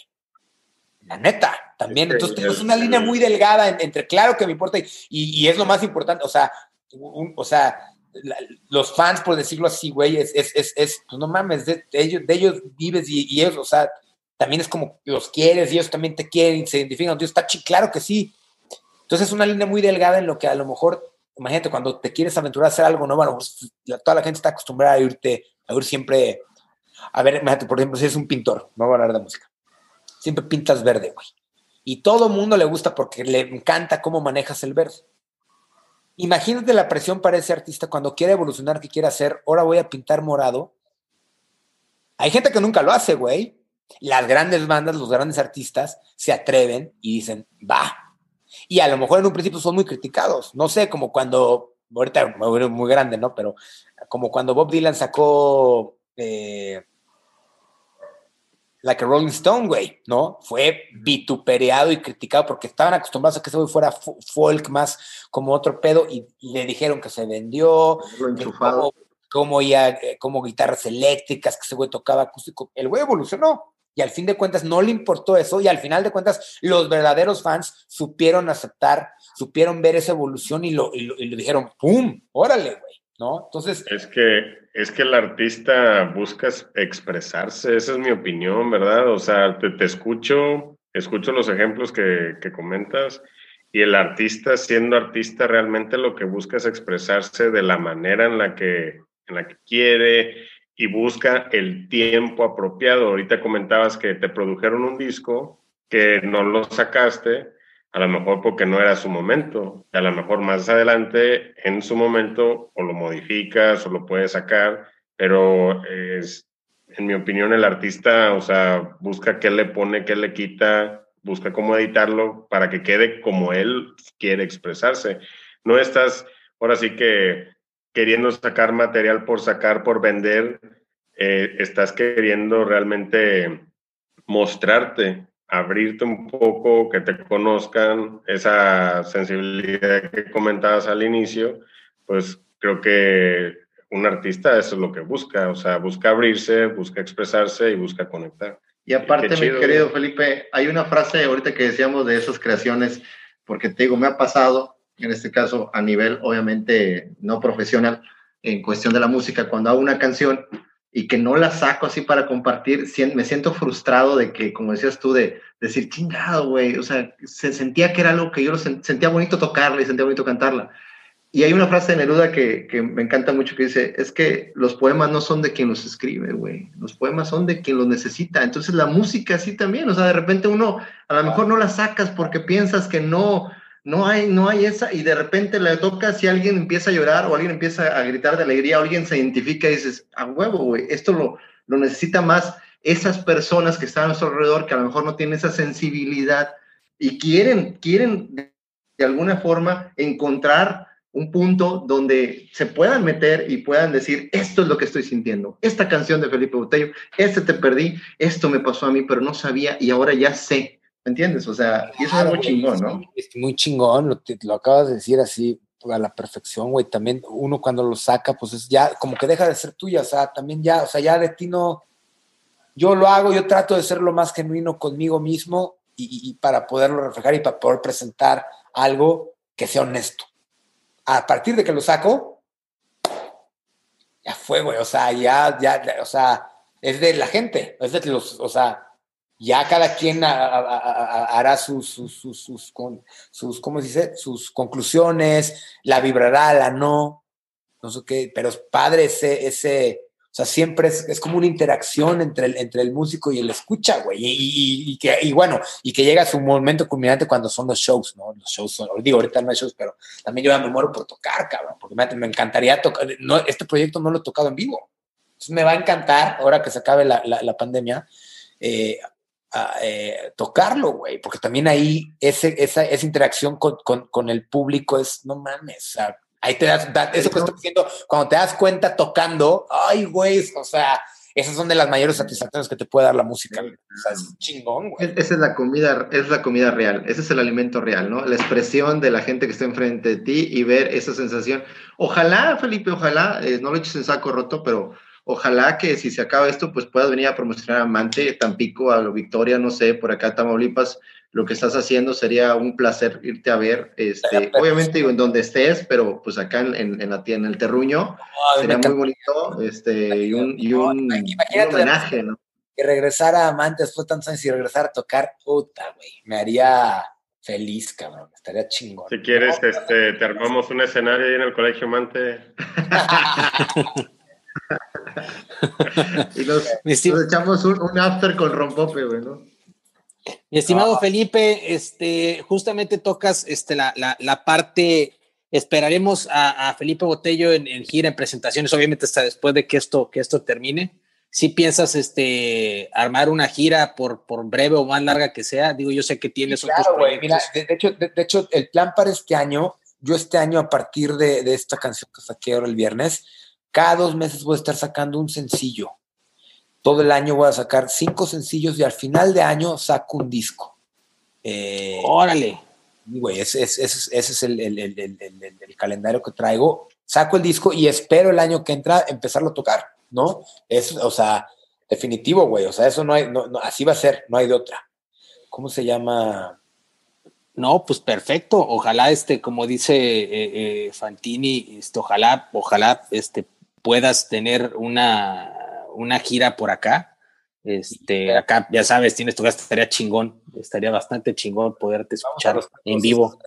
La neta, también. Entonces tenemos una línea muy delgada entre claro que me importa y, es lo más importante. O sea, o sea, los fans, por decirlo así, güey, es, es, es, es pues no mames, de, ellos, de ellos vives y, ellos, o sea, también es como los quieres y ellos también te quieren y se identifican. Entonces está claro que sí. Entonces es una línea muy delgada en lo que a lo mejor, imagínate, cuando te quieres aventurar a hacer algo nuevo, pues, toda la gente está acostumbrada a irte, a ir siempre a ver, por ejemplo, si es un pintor, vamos a hablar de música. Siempre pintas verde, güey. Y todo mundo le gusta porque le encanta cómo manejas el verde. Imagínate la presión para ese artista cuando quiere evolucionar, que quiere hacer, ahora voy a pintar morado. Hay gente que nunca lo hace, güey. Las grandes bandas, los grandes artistas se atreven y dicen, va. Y a lo mejor en un principio son muy criticados. No sé, como cuando, ahorita muy grande, ¿no? Pero como cuando Bob Dylan sacó eh, like a Rolling Stone, güey, ¿no? Fue vituperado y criticado porque estaban acostumbrados a que ese güey fuera folk más como otro pedo y, le dijeron que se vendió, como, como, ya, como guitarras eléctricas, que ese güey tocaba acústico. El güey evolucionó y al fin de cuentas no le importó eso y al final de cuentas los verdaderos fans supieron aceptar, supieron ver esa evolución y lo, y lo, y lo dijeron, ¡pum! Órale, güey. Es que, es que el artista busca expresarse, esa es mi opinión, ¿verdad? O sea, te, escucho, escucho los ejemplos que, que, comentas y el artista, siendo artista, realmente lo que busca es expresarse de la manera en la que, en la que quiere y busca el tiempo apropiado. Ahorita comentabas que te produjeron un disco, que no lo sacaste, a lo mejor porque no era su momento, a lo mejor más adelante en su momento o lo modificas o lo puedes sacar, pero es, en mi opinión el artista, o sea, busca qué le pone, qué le quita, busca cómo editarlo para que quede como él quiere expresarse. No estás, ahora sí que queriendo sacar material por sacar, por vender, eh, estás queriendo realmente mostrarte abrirte un poco, que te conozcan, esa sensibilidad que comentabas al inicio, pues creo que un artista eso es lo que busca, o sea, busca abrirse, busca expresarse y busca conectar. Y aparte, mi querido Felipe, hay una frase ahorita que decíamos de esas creaciones, porque te digo, me ha pasado, en este caso a nivel obviamente no profesional, en cuestión de la música, cuando hago una canción, y que no la saco así para compartir, me siento frustrado de que, como decías tú, de, decir, chingado, güey, o sea, se sentía que era algo que yo lo sentía bonito tocarla y sentía bonito cantarla. Y hay una frase de Neruda que, que, me encanta mucho que dice, es que los poemas no son de quien los escribe, güey, los poemas son de quien los necesita. Entonces la música sí también, o sea, de repente uno a lo mejor no la sacas porque piensas que no, no hay, no hay esa, y de repente le toca si alguien empieza a llorar o alguien empieza a gritar de alegría, o alguien se identifica y dices, a huevo, güey, esto lo, lo necesita más esas personas que están a nuestro alrededor, que a lo mejor no tienen esa sensibilidad y quieren, quieren de alguna forma encontrar un punto donde se puedan meter y puedan decir, esto es lo que estoy sintiendo, esta canción de Felipe Botello, este te perdí, esto me pasó a mí, pero no sabía y ahora ya sé entiendes? O sea, y eso es muy chingón, ¿no? Es muy chingón, lo, lo acabas de decir así a la perfección, güey. También uno cuando lo saca, pues es ya como que deja de ser tuya, o sea, también ya, o sea, ya de ti no. Yo lo hago, yo trato de ser lo más genuino conmigo mismo y, para poderlo reflejar y para poder presentar algo que sea honesto. A partir de que lo saco, ya fue, güey, o sea, ya, ya, o sea, es de la gente, es de los, o sea, Ya cada quien hará sus, sus, sus, sus, sus, ¿cómo se dice? Sus conclusiones, la vibrará, la no, no sé qué, pero es padre ese, ese, o sea, siempre es, como una interacción entre el, entre el músico y el escucha, güey. Y, que, y bueno, y que llega su momento culminante cuando son los shows, ¿no? Los shows son, digo, ahorita no hay shows, pero también yo ya me muero por tocar, cabrón, porque me, encantaría tocar. No, este proyecto no lo he tocado en vivo. Me va a encantar, ahora que se acabe la, la, pandemia, eh, eh, tocarlo, güey, porque también ahí ese, esa, esa interacción con, con, con, el público es, no mames, o sea, Ahí te das, eso que estoy diciendo, cuando te das cuenta tocando, ay, güey, o sea, esas son de las mayores satisfacciones que te puede dar la música. O sea, es chingón, güey. Esa es la comida, es la comida real, ese es el alimento real, ¿no? La expresión de la gente que está enfrente de ti y ver esa sensación. Ojalá, Felipe, ojalá, eh, no lo eches en saco roto, pero ojalá que si se acaba esto, pues puedas venir a promocionar a Mante, Tampico, a Victoria, no sé, por acá Tamaulipas, lo que estás haciendo sería un placer irte a ver, este, obviamente digo, en donde estés, pero pues acá en, en, la, en el terruño sería muy bonito, este, y un, y un, homenaje, ¿no? Que regresar a Amantes fue tan sencillo, regresar a tocar, puta, güey, me haría feliz, cabrón, estaría chingón. Si quieres, este, te armamos un escenario ahí en el Colegio Mante. y nos, echamos un, un, after con rompope, güey, ¿no? Mi estimado ah. Felipe, este, justamente tocas este, la, la, parte, esperaremos a, Felipe Botello en, gira, en presentaciones, obviamente hasta después de que esto, que esto termine. Si piensas este, armar una gira por, por breve o más larga que sea, digo, yo sé que tienes claro, otros Mira, de, hecho, de, hecho, el plan para este año, yo este año a partir de, de esta canción que saqué ahora el viernes, cada dos meses voy a estar sacando un sencillo todo el año voy a sacar cinco sencillos y al final de año saco un disco. Eh, Órale. Güey, ese, es el, calendario que traigo. Saco el disco y espero el año que entra empezarlo a tocar, ¿no? Es, o sea, definitivo, güey. O sea, eso no hay, no, así va a ser, no hay de otra. ¿Cómo se llama? No, pues perfecto. Ojalá, este, como dice eh, eh, Fantini, este, ojalá, ojalá, este, puedas tener una una gira por acá. Este, acá, ya sabes, tienes tu gasto, estaría chingón, estaría bastante chingón poderte escuchar en vivo.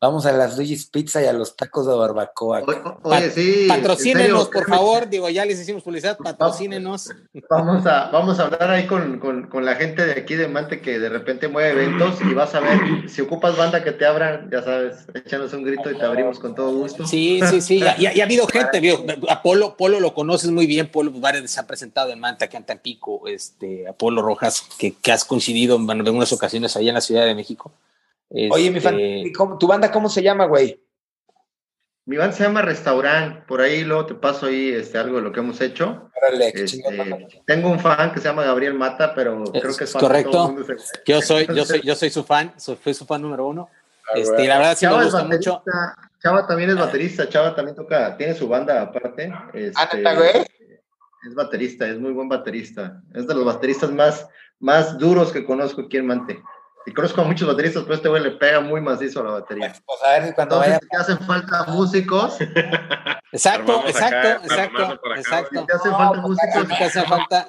Vamos a las Luigi's Pizza y a los tacos de barbacoa. Oye, sí. Patrocínenos, por favor. Digo, ya les hicimos publicidad, patrocínenos. Vamos a, vamos a hablar ahí con, la gente de aquí de Mante que de repente mueve eventos y vas a ver, si ocupas banda que te abran, ya sabes, échanos un grito y te abrimos con todo gusto. Sí, sí, sí. y, ha habido gente, vio, Apolo, Polo lo conoces muy bien, Polo varios se ha presentado en Mante, aquí en Tampico, este, Apolo Rojas, que, que has coincidido en algunas ocasiones allá en la Ciudad de México. Oye, mi fan, este, ¿tu banda cómo se llama, güey? Mi banda se llama Restaurant, por ahí luego te paso ahí este, algo de lo que hemos hecho. Este, tengo un fan que se llama Gabriel Mata, pero creo que es correcto. Yo soy, yo soy, yo soy su fan, soy, su fan número uno. Ah, este, la verdad sí me gusta mucho. Chava también es baterista, Chava también toca, tiene su banda aparte. Este, güey? Es baterista, es muy buen baterista. Es de los bateristas más, más duros que conozco aquí en Mante. Y conozco a muchos bateristas, pero este güey le pega muy macizo a la batería. Pues a ver cuando Entonces, vaya... te hacen falta músicos. Exacto, exacto, exacto, exacto. Te hacen falta músicos. Te hace falta.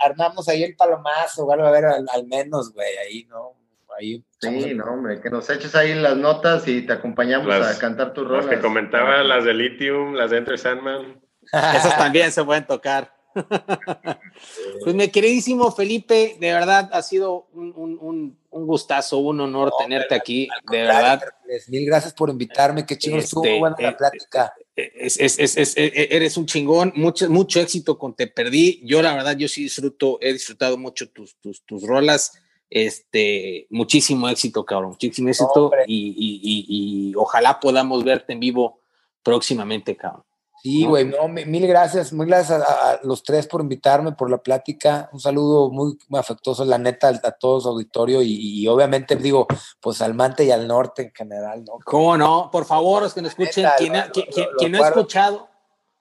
armamos ahí el palomazo, bueno, a ver, al, menos, güey, ahí, ¿no? Ahí, sí, no, hombre, que nos eches ahí las notas y te acompañamos a cantar tus rolas. Las que comentaba, las de Lithium, las de Enter Sandman. Esas también se pueden tocar. pues mi queridísimo Felipe, de verdad ha sido un, gustazo, un honor tenerte aquí, de verdad. Mil gracias por invitarme, qué chingón estuvo este, buena la eh, plática. Eh, eh, eres un chingón, mucho, mucho éxito con Te Perdí. Yo la verdad, yo sí disfruto, he disfrutado mucho tus, tus, tus rolas. Este, muchísimo éxito, cabrón, muchísimo éxito y ojalá podamos verte en vivo próximamente, cabrón. Sí, güey, no, mil gracias, mil gracias a, los tres por invitarme, por la plática. Un saludo muy, afectuoso, la neta, a, todos auditorio y, obviamente digo, pues al Mante y al norte en general, ¿no? ¿Cómo no? Por favor, los que nos escuchen, quien, ha, no ha escuchado.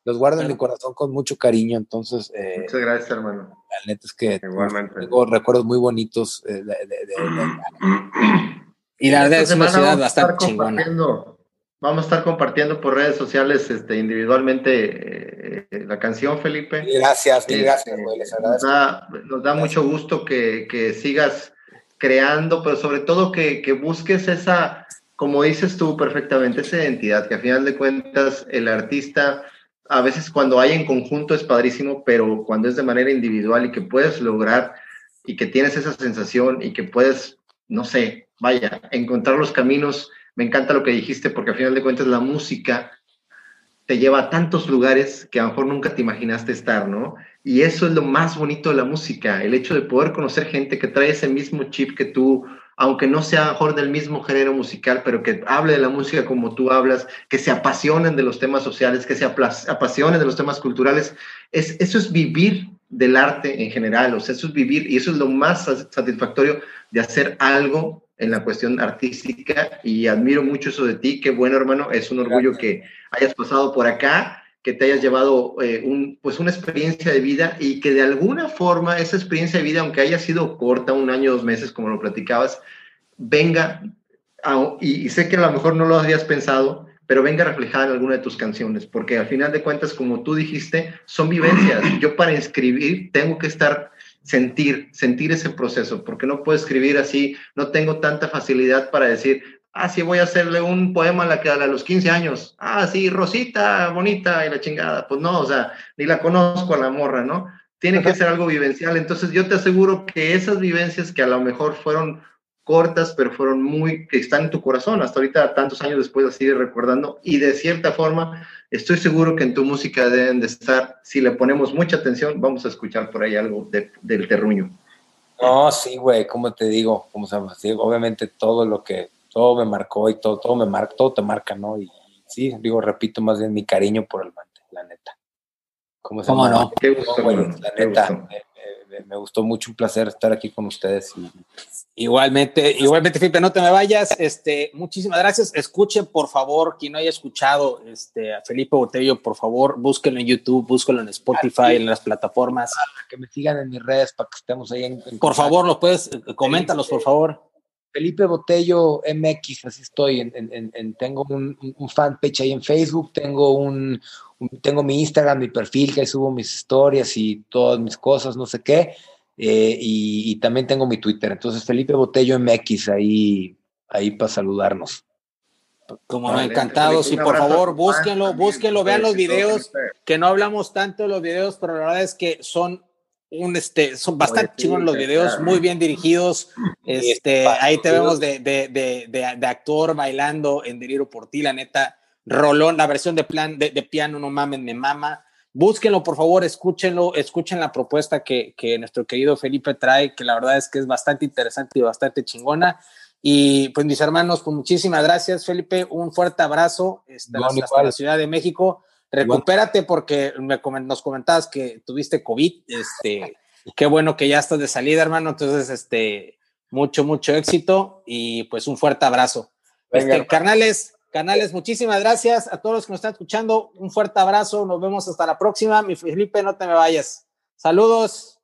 Los guardo en mi corazón con mucho cariño, entonces. Eh, Muchas gracias, hermano. La neta es que tengo recuerdos muy bonitos eh, de, Y la verdad es una ciudad bastante chingona Vamos a estar compartiendo por redes sociales este, individualmente eh, la canción, Felipe. Gracias, mil gracias, este, Nos da, nos da mucho gusto que, que, sigas creando, pero sobre todo que, que, busques esa, como dices tú perfectamente, esa identidad, que a final de cuentas el artista, a veces cuando hay en conjunto es padrísimo, pero cuando es de manera individual y que puedes lograr y que tienes esa sensación y que puedes, no sé, vaya, encontrar los caminos. Me encanta lo que dijiste porque a final de cuentas la música te lleva a tantos lugares que a lo mejor nunca te imaginaste estar, ¿no? Y eso es lo más bonito de la música, el hecho de poder conocer gente que trae ese mismo chip que tú, aunque no sea mejor del mismo género musical, pero que hable de la música como tú hablas, que se apasionen de los temas sociales, que se apasionen de los temas culturales. Es, eso es vivir del arte en general, o sea, eso es vivir y eso es lo más satisfactorio de hacer algo en la cuestión artística y admiro mucho eso de ti. Qué bueno, hermano. Es un orgullo que hayas pasado por acá, que te hayas llevado eh, un, pues una experiencia de vida y que de alguna forma esa experiencia de vida, aunque haya sido corta, un año, dos meses, como lo platicabas, venga, y, y, sé que a lo mejor no lo habías pensado, pero venga reflejada en alguna de tus canciones, porque al final de cuentas, como tú dijiste, son vivencias. Yo para escribir tengo que estar sentir, sentir ese proceso, porque no puedo escribir así, no tengo tanta facilidad para decir, ah, sí, voy a hacerle un poema a la que a los 15 años, ah, sí, Rosita, bonita y la chingada, pues no, o sea, ni la conozco a la morra, ¿no? Tiene que ser algo vivencial, entonces yo te aseguro que esas vivencias que a lo mejor fueron cortas, pero fueron muy, que están en tu corazón, hasta ahorita, tantos años después, las sigues recordando, y de cierta forma, estoy seguro que en tu música deben de estar, si le ponemos mucha atención, vamos a escuchar por ahí algo del terruño. No, sí, güey, como te digo, como se llama, obviamente todo lo que, todo me marcó y todo, todo me marca, todo te marca, ¿no? Y, sí, digo, repito más bien mi cariño por el mante, la neta. ¿Cómo, se ¿Cómo no? Qué gusto, la neta, me, gustó mucho, un placer estar aquí con ustedes y Igualmente, igualmente, Felipe, no te me vayas. Este, muchísimas gracias. Escuchen, por favor, quien no haya escuchado este, a Felipe Botello, por favor, búsquenlo en YouTube, búsquenlo en Spotify, en las plataformas. Que me sigan en mis redes para que estemos ahí en. por favor, lo puedes, eh, coméntalos, por favor. Felipe Botello MX, así estoy. En, tengo un, un, fanpage ahí en Facebook, tengo un, tengo mi Instagram, mi perfil, que ahí subo mis historias y todas mis cosas, no sé qué eh, y, también tengo mi Twitter. Entonces, Felipe Botello MX, ahí, ahí para saludarnos. Como encantados. Y por favor, búsquenlo, búsquenlo, vean los videos, que no hablamos tanto de los videos, pero la verdad es que son un este son bastante chingos los videos muy bien dirigidos. Este ahí te vemos de, de, de, de, actor bailando en Delirio por ti la neta. Rolón la versión de plan de, piano no mames me mama Búsquenlo, por favor, escúchenlo, escuchen la propuesta que, nuestro querido Felipe trae, que la verdad es que es bastante interesante y bastante chingona. Y pues mis hermanos, pues muchísimas gracias, Felipe. Un fuerte abrazo hasta, la Ciudad de México. Recupérate porque nos comentabas que tuviste COVID. Este, qué bueno que ya estás de salida, hermano. Entonces, este, mucho, mucho éxito y pues un fuerte abrazo. este, carnales, Canales, muchísimas gracias a todos los que nos están escuchando. Un fuerte abrazo. Nos vemos hasta la próxima. Mi Felipe, no te me vayas. Saludos.